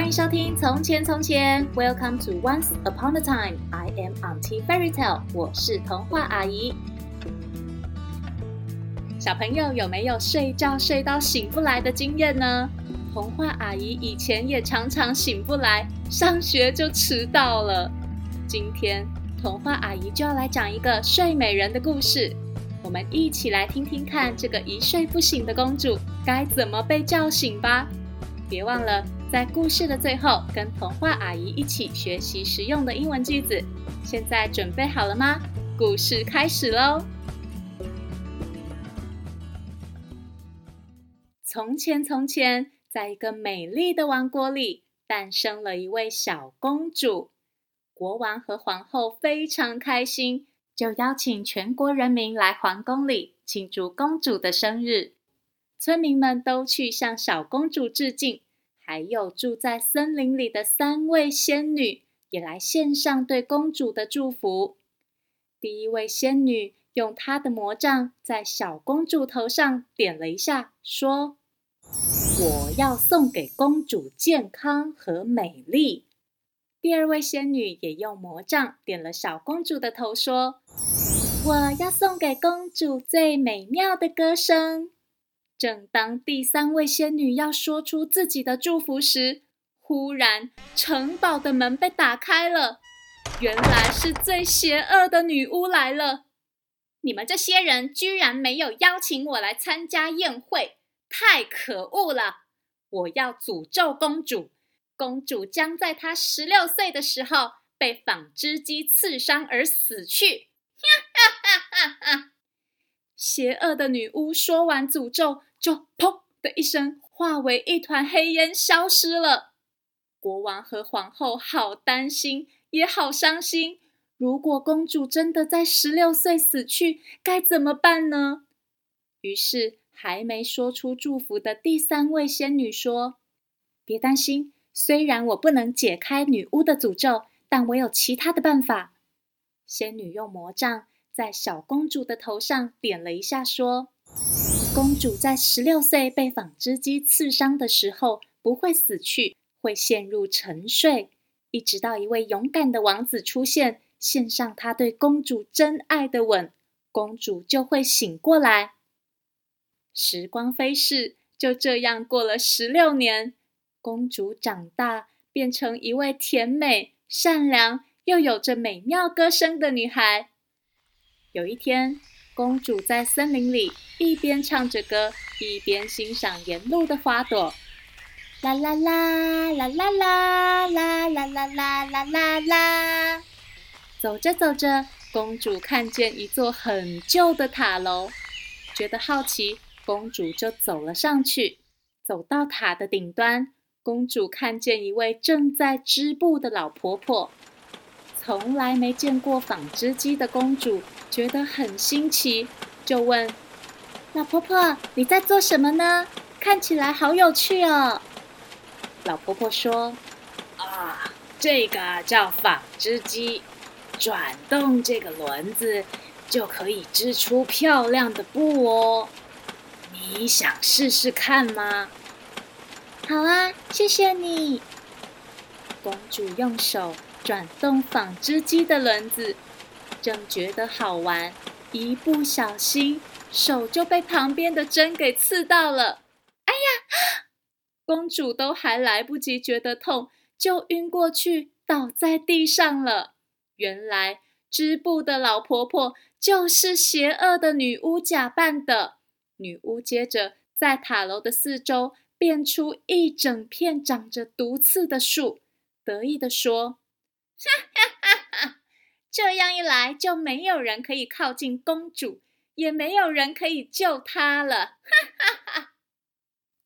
欢迎收听《从前从前》，Welcome to Once Upon a Time。I am Auntie Fairy Tale，我是童话阿姨。小朋友有没有睡觉睡到醒不来的经验呢？童话阿姨以前也常常醒不来，上学就迟到了。今天童话阿姨就要来讲一个睡美人的故事，我们一起来听听看，这个一睡不醒的公主该怎么被叫醒吧。别忘了，在故事的最后，跟童话阿姨一起学习实用的英文句子。现在准备好了吗？故事开始喽！从前，从前，在一个美丽的王国里，诞生了一位小公主。国王和皇后非常开心，就邀请全国人民来皇宫里庆祝公主的生日。村民们都去向小公主致敬。还有住在森林里的三位仙女也来献上对公主的祝福。第一位仙女用她的魔杖在小公主头上点了一下，说：“我要送给公主健康和美丽。”第二位仙女也用魔杖点了小公主的头，说：“我要送给公主最美妙的歌声。”正当第三位仙女要说出自己的祝福时，忽然城堡的门被打开了。原来是最邪恶的女巫来了！你们这些人居然没有邀请我来参加宴会，太可恶了！我要诅咒公主，公主将在她十六岁的时候被纺织机刺伤而死去。哈哈哈哈哈！邪恶的女巫说完诅咒。就砰的一声，化为一团黑烟，消失了。国王和皇后好担心，也好伤心。如果公主真的在十六岁死去，该怎么办呢？于是，还没说出祝福的第三位仙女说：“别担心，虽然我不能解开女巫的诅咒，但我有其他的办法。”仙女用魔杖在小公主的头上点了一下，说。公主在十六岁被纺织机刺伤的时候不会死去，会陷入沉睡，一直到一位勇敢的王子出现，献上他对公主真爱的吻，公主就会醒过来。时光飞逝，就这样过了十六年，公主长大，变成一位甜美、善良又有着美妙歌声的女孩。有一天，公主在森林里一边唱着歌，一边欣赏沿路的花朵。啦啦啦啦啦啦啦啦啦啦啦啦啦！走着走着，公主看见一座很旧的塔楼，觉得好奇，公主就走了上去。走到塔的顶端，公主看见一位正在织布的老婆婆。从来没见过纺织机的公主觉得很新奇，就问老婆婆：“你在做什么呢？看起来好有趣哦。”老婆婆说：“啊，这个叫纺织机，转动这个轮子就可以织出漂亮的布哦。你想试试看吗？”“好啊，谢谢你。”公主用手。转动纺织机的轮子，正觉得好玩，一不小心手就被旁边的针给刺到了。哎呀！公主都还来不及觉得痛，就晕过去，倒在地上了。原来织布的老婆婆就是邪恶的女巫假扮的。女巫接着在塔楼的四周变出一整片长着毒刺的树，得意地说。哈哈哈哈，这样一来，就没有人可以靠近公主，也没有人可以救她了。哈哈哈！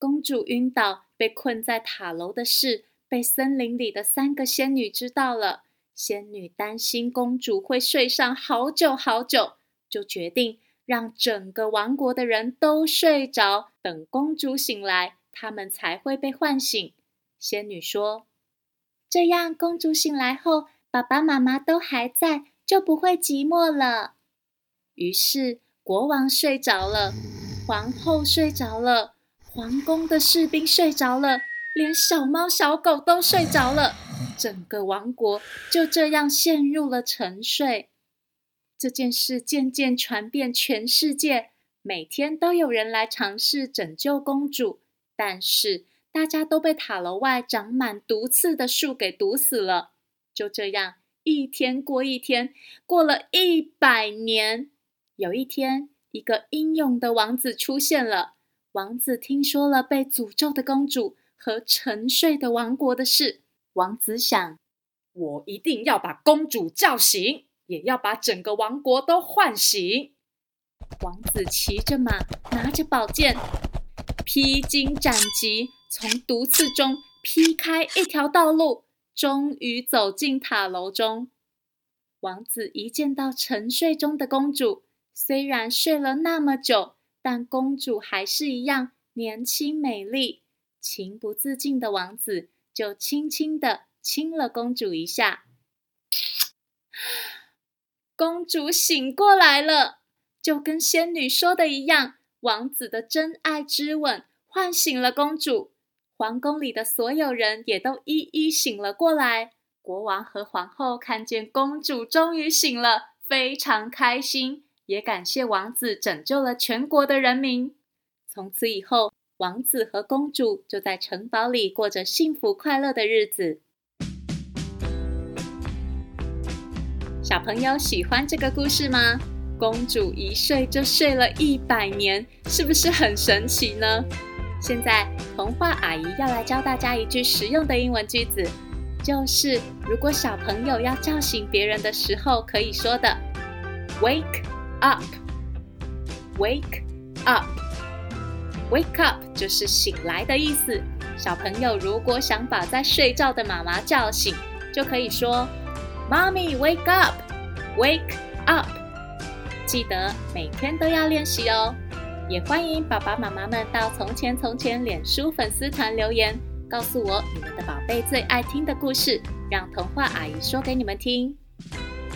公主晕倒，被困在塔楼的事被森林里的三个仙女知道了。仙女担心公主会睡上好久好久，就决定让整个王国的人都睡着，等公主醒来，他们才会被唤醒。仙女说。这样，公主醒来后，爸爸妈妈都还在，就不会寂寞了。于是，国王睡着了，皇后睡着了，皇宫的士兵睡着了，连小猫小狗都睡着了，整个王国就这样陷入了沉睡。这件事渐渐传遍全世界，每天都有人来尝试拯救公主，但是大家都被塔楼外长满毒刺的树给毒死了。就这样，一天过一天，过了一百年。有一天，一个英勇的王子出现了。王子听说了被诅咒的公主和沉睡的王国的事。王子想：我一定要把公主叫醒，也要把整个王国都唤醒。王子骑着马，拿着宝剑，披荆斩棘，从毒刺中劈开一条道路，终于走进塔楼中。王子一见到沉睡中的公主。虽然睡了那么久，但公主还是一样年轻美丽。情不自禁的王子就轻轻地亲了公主一下。公主醒过来了，就跟仙女说的一样，王子的真爱之吻唤醒了公主。皇宫里的所有人也都一一醒了过来。国王和皇后看见公主终于醒了，非常开心。也感谢王子拯救了全国的人民。从此以后，王子和公主就在城堡里过着幸福快乐的日子。小朋友喜欢这个故事吗？公主一睡就睡了一百年，是不是很神奇呢？现在，童话阿姨要来教大家一句实用的英文句子，就是如果小朋友要叫醒别人的时候，可以说的 “Wake”。Up, wake up, wake up 就是醒来的意思。小朋友如果想把在睡觉的妈妈叫醒，就可以说：“Mommy, wake up, wake up。”记得每天都要练习哦。也欢迎爸爸妈妈们到“从前从前”脸书粉丝团留言，告诉我你们的宝贝最爱听的故事，让童话阿姨说给你们听。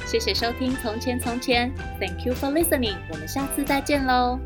谢谢收听《从前从前》，Thank you for listening。我们下次再见喽。